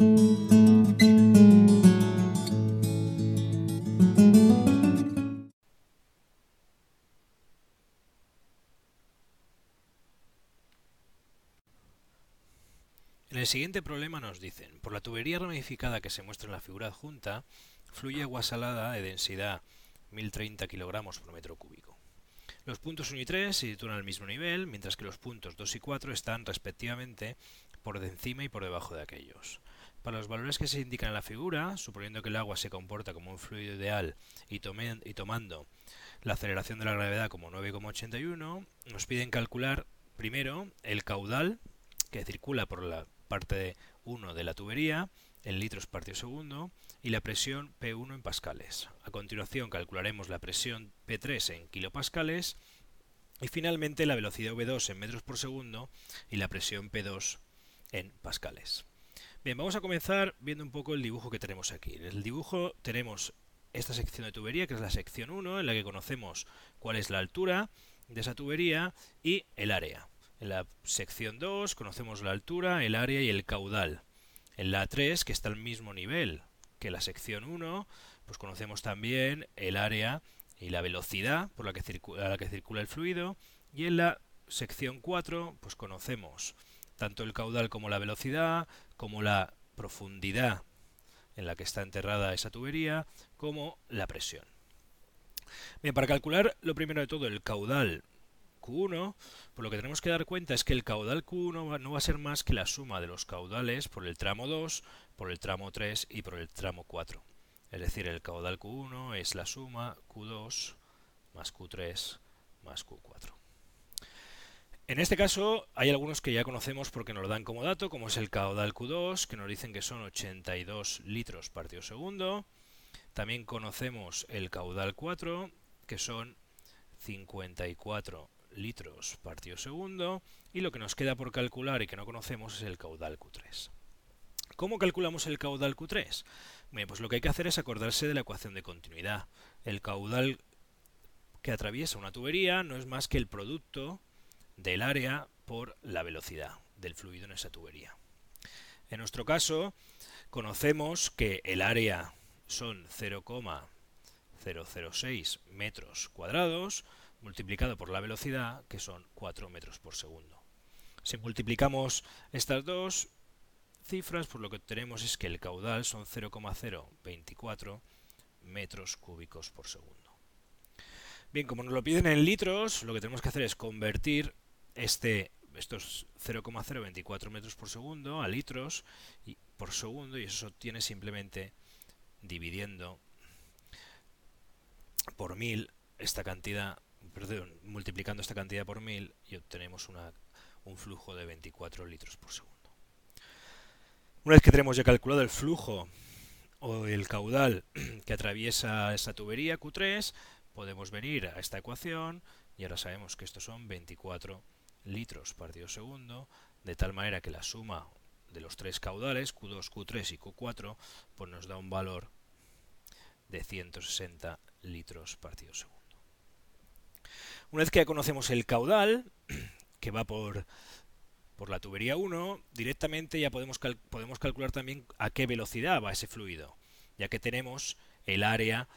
En el siguiente problema nos dicen, por la tubería ramificada que se muestra en la figura adjunta, fluye agua salada de densidad 1030 kg por metro cúbico. Los puntos 1 y 3 se sitúan al mismo nivel, mientras que los puntos 2 y 4 están respectivamente por encima y por debajo de aquellos. Para los valores que se indican en la figura, suponiendo que el agua se comporta como un fluido ideal y, tomando la aceleración de la gravedad como 9,81, nos piden calcular primero el caudal que circula por la parte 1 de la tubería en litros partido segundo y la presión P1 en pascales. A continuación calcularemos la presión P3 en kilopascales y finalmente la velocidad V2 en metros por segundo y la presión P2 en pascales. Bien, vamos a comenzar viendo un poco el dibujo que tenemos aquí. En el dibujo tenemos esta sección de tubería, que es la sección 1, en la que conocemos cuál es la altura de esa tubería y el área. En la sección 2 conocemos la altura, el área y el caudal. En la 3, que está al mismo nivel que la sección 1, pues conocemos también el área y la velocidad por la que, circula, la que circula el fluido. Y en la sección 4, pues conocemos tanto el caudal como la velocidad, como la profundidad en la que está enterrada esa tubería, como la presión. Bien, para calcular lo primero de todo el caudal Q1, por lo que tenemos que dar cuenta es que el caudal Q1 no va a ser más que la suma de los caudales por el tramo 2, por el tramo 3 y por el tramo 4. Es decir, el caudal Q1 es la suma Q2 más Q3 más Q4. En este caso hay algunos que ya conocemos porque nos lo dan como dato, como es el caudal Q2, que nos dicen que son 82 litros partido segundo. También conocemos el caudal 4, que son 54 litros partido segundo y lo que nos queda por calcular y que no conocemos es el caudal Q3. ¿Cómo calculamos el caudal Q3? Bien, pues lo que hay que hacer es acordarse de la ecuación de continuidad. El caudal que atraviesa una tubería no es más que el producto del área por la velocidad del fluido en esa tubería. En nuestro caso, conocemos que el área son 0,006 metros cuadrados, multiplicado por la velocidad, que son 4 metros por segundo. Si multiplicamos estas dos cifras, pues lo que tenemos es que el caudal son 0,024 metros cúbicos por segundo. Bien, como nos lo piden en litros, lo que tenemos que hacer es convertir este, estos 0,024 metros por segundo a litros y, por segundo y eso se obtiene simplemente dividiendo por mil esta cantidad perdón, multiplicando esta cantidad por 1000 y obtenemos un flujo de 24 litros por segundo. Una vez que tenemos ya calculado el flujo o el caudal que atraviesa esta tubería Q3, podemos venir a esta ecuación y ahora sabemos que estos son 24 litros partido segundo, de tal manera que la suma de los tres caudales, Q2, Q3 y Q4, pues nos da un valor de 160 litros partido segundo. Una vez que ya conocemos el caudal, que va por, por la tubería 1, directamente ya podemos, podemos calcular también a qué velocidad va ese fluido, ya que tenemos el área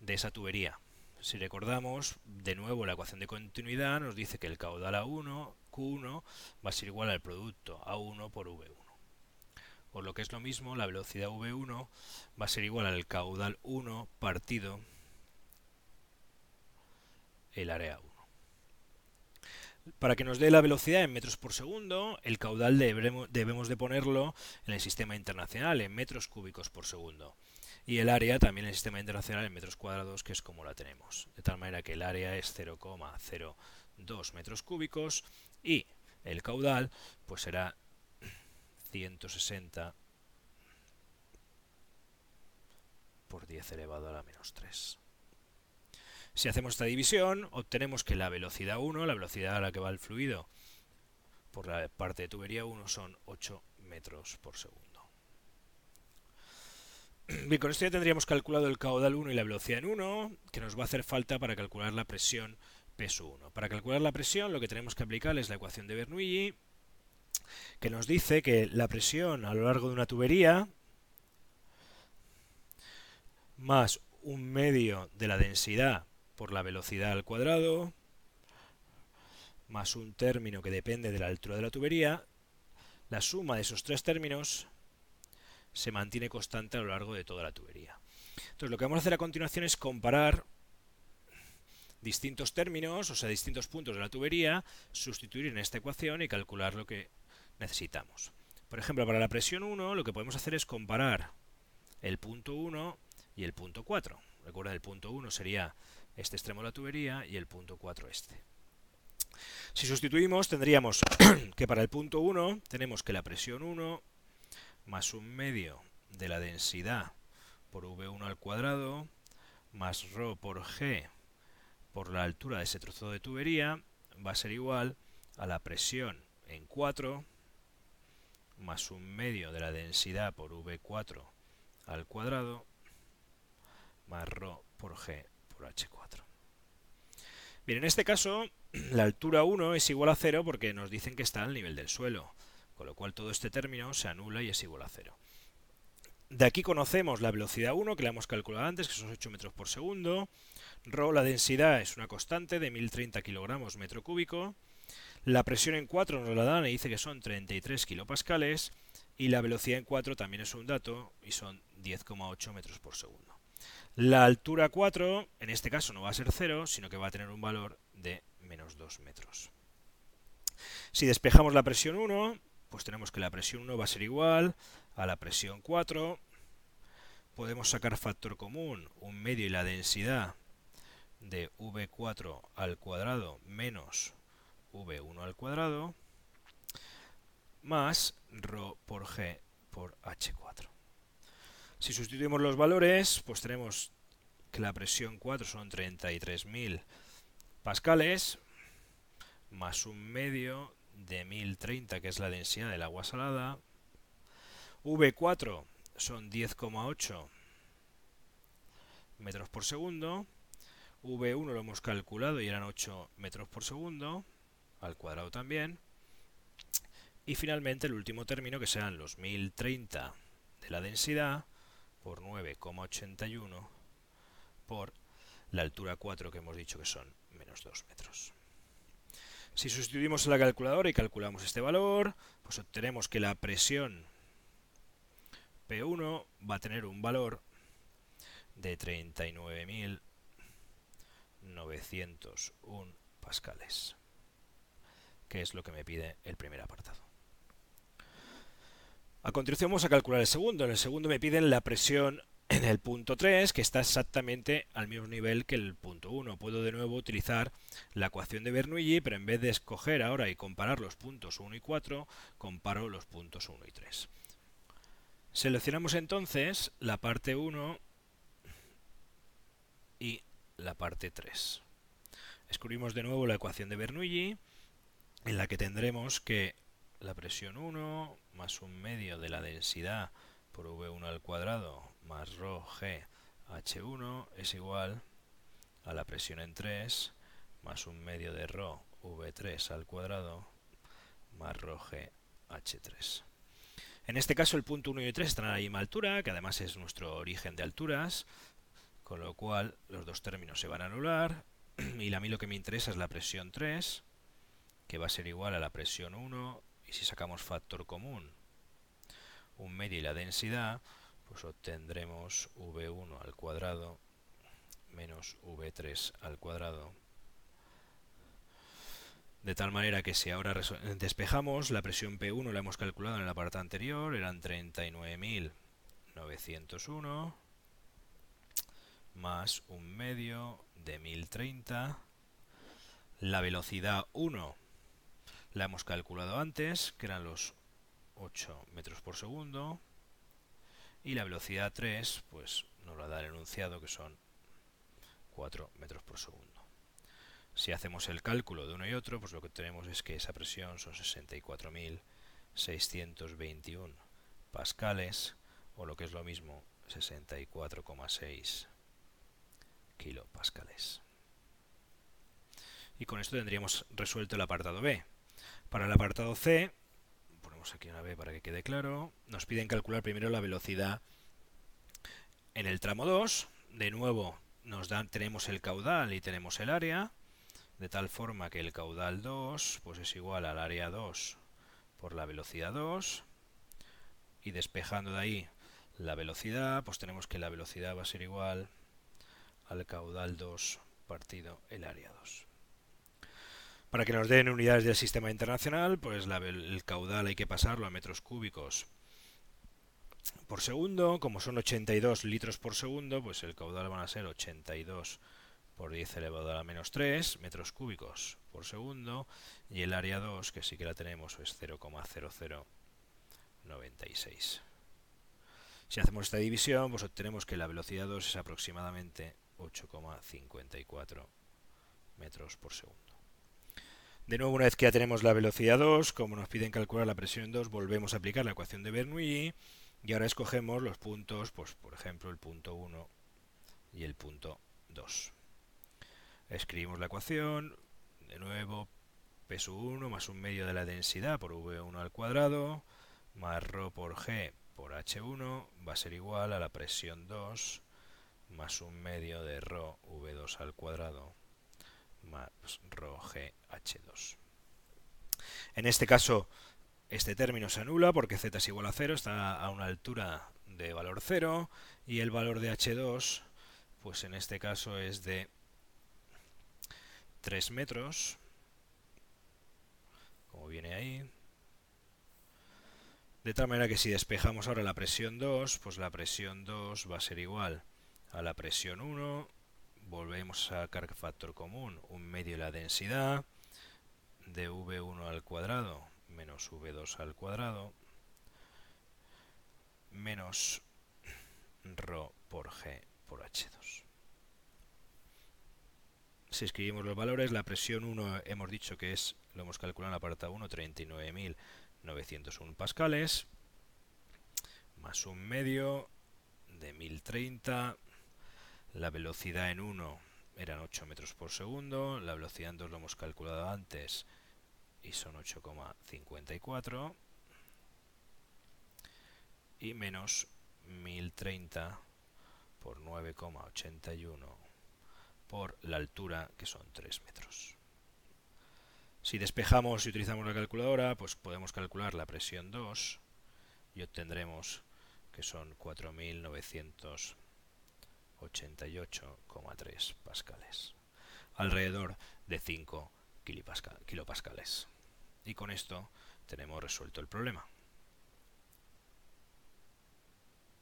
de esa tubería. Si recordamos, de nuevo la ecuación de continuidad nos dice que el caudal A1, Q1, va a ser igual al producto A1 por V1. O lo que es lo mismo, la velocidad V1 va a ser igual al caudal 1 partido el área 1. Para que nos dé la velocidad en metros por segundo, el caudal debemos de ponerlo en el sistema internacional, en metros cúbicos por segundo. Y el área también en el sistema internacional en metros cuadrados, que es como la tenemos. De tal manera que el área es 0,02 metros cúbicos y el caudal pues será 160 por 10 elevado a la menos 3. Si hacemos esta división, obtenemos que la velocidad 1, la velocidad a la que va el fluido por la parte de tubería 1, son 8 metros por segundo. Bien, con esto ya tendríamos calculado el caudal 1 y la velocidad en 1, que nos va a hacer falta para calcular la presión peso 1. Para calcular la presión, lo que tenemos que aplicar es la ecuación de Bernoulli, que nos dice que la presión a lo largo de una tubería más un medio de la densidad por la velocidad al cuadrado más un término que depende de la altura de la tubería, la suma de esos tres términos se mantiene constante a lo largo de toda la tubería. Entonces lo que vamos a hacer a continuación es comparar distintos términos, o sea, distintos puntos de la tubería, sustituir en esta ecuación y calcular lo que necesitamos. Por ejemplo, para la presión 1 lo que podemos hacer es comparar el punto 1 y el punto 4. Recuerda, el punto 1 sería este extremo de la tubería y el punto 4 este. Si sustituimos, tendríamos que para el punto 1 tenemos que la presión 1 más un medio de la densidad por V1 al cuadrado más ρ por G por la altura de ese trozo de tubería va a ser igual a la presión en 4 más un medio de la densidad por V4 al cuadrado más ρ por G por H4. Bien, en este caso la altura 1 es igual a 0 porque nos dicen que está al nivel del suelo, con lo cual todo este término se anula y es igual a 0. De aquí conocemos la velocidad 1, que la hemos calculado antes, que son 8 metros por segundo. Rho, la densidad, es una constante de 1030 kilogramos metro cúbico. La presión en 4 nos la dan y dice que son 33 kilopascales. Y la velocidad en 4 también es un dato y son 10,8 metros por segundo. La altura 4, en este caso no va a ser 0, sino que va a tener un valor de menos 2 metros. Si despejamos la presión 1, pues tenemos que la presión 1 va a ser igual a la presión 4. Podemos sacar factor común, un medio y la densidad de V4 al cuadrado menos V1 al cuadrado más ρ por G por H4. Si sustituimos los valores, pues tenemos que la presión 4 son 33.000 pascales, más un medio de 1030, que es la densidad del agua salada. V4 son 10,8 metros por segundo. V1 lo hemos calculado y eran 8 metros por segundo, al cuadrado también. Y finalmente el último término, que serán los 1030 de la densidad, por 9,81 por la altura 4 que hemos dicho que son menos 2 metros. Si sustituimos la calculadora y calculamos este valor, pues obtenemos que la presión P1 va a tener un valor de 39.901 pascales, que es lo que me pide el primer apartado. A continuación vamos a calcular el segundo. En el segundo me piden la presión en el punto 3, que está exactamente al mismo nivel que el punto 1. Puedo de nuevo utilizar la ecuación de Bernoulli, pero en vez de escoger ahora y comparar los puntos 1 y 4, comparo los puntos 1 y 3. Seleccionamos entonces la parte 1 y la parte 3. Escribimos de nuevo la ecuación de Bernoulli, en la que tendremos que la presión 1 más un medio de la densidad por V1 al cuadrado más Rho G H1 es igual a la presión en 3 más un medio de Rho V3 al cuadrado más Rho G H3. En este caso el punto 1 y 3 están a la misma altura, que además es nuestro origen de alturas, con lo cual los dos términos se van a anular y a mí lo que me interesa es la presión 3, que va a ser igual a la presión 1, y si sacamos factor común, un medio y la densidad, pues obtendremos V1 al cuadrado menos V3 al cuadrado. De tal manera que si ahora despejamos, la presión P1 la hemos calculado en la parte anterior, eran 39.901 más un medio de 1030. La velocidad 1 la hemos calculado antes, que eran los 8 metros por segundo. Y la velocidad 3, pues nos la da el enunciado, que son 4 metros por segundo. Si hacemos el cálculo de uno y otro, pues lo que tenemos es que esa presión son 64.621 pascales, o lo que es lo mismo, 64,6 kilopascales. Y con esto tendríamos resuelto el apartado B. Para el apartado C, aquí una B para que quede claro. Nos piden calcular primero la velocidad en el tramo 2. De nuevo, nos dan, tenemos el caudal y tenemos el área, de tal forma que el caudal 2 pues es igual al área 2 por la velocidad 2. Y despejando de ahí la velocidad, pues tenemos que la velocidad va a ser igual al caudal 2 partido el área 2. Para que nos den unidades del sistema internacional, pues el caudal hay que pasarlo a metros cúbicos por segundo. Como son 82 litros por segundo, pues el caudal van a ser 82 por 10 elevado a la menos 3 metros cúbicos por segundo. Y el área 2, que sí que la tenemos, es 0,0096. Si hacemos esta división, pues obtenemos que la velocidad 2 es aproximadamente 8,54 metros por segundo. De nuevo, una vez que ya tenemos la velocidad 2, como nos piden calcular la presión 2, volvemos a aplicar la ecuación de Bernoulli y ahora escogemos los puntos, pues por ejemplo el punto 1 y el punto 2. Escribimos la ecuación, de nuevo peso 1 más un medio de la densidad por V1 al cuadrado más ρ por G por H1 va a ser igual a la presión 2 más un medio de ρ V2 al cuadrado más h 2 En este caso, este término se anula porque z es igual a 0, está a una altura de valor 0 y el valor de h2, pues en este caso es de 3 metros, como viene ahí. De tal manera que si despejamos ahora la presión 2, pues la presión 2 va a ser igual a la presión 1 volvemos a sacar factor común, un medio de la densidad de V1 al cuadrado menos V2 al cuadrado menos ρ por G por H2. Si escribimos los valores, la presión 1 hemos dicho que es, lo hemos calculado en la apartado 1, 39.901 pascales, más un medio de 1030 la velocidad en 1 eran 8 metros por segundo, la velocidad en 2 lo hemos calculado antes y son 8,54 y menos 1030 por 9,81 por la altura que son 3 metros. Si despejamos y utilizamos la calculadora, pues podemos calcular la presión 2 y obtendremos que son 4.900 88,3 pascales, alrededor de 5 kilopascales. Y con esto tenemos resuelto el problema.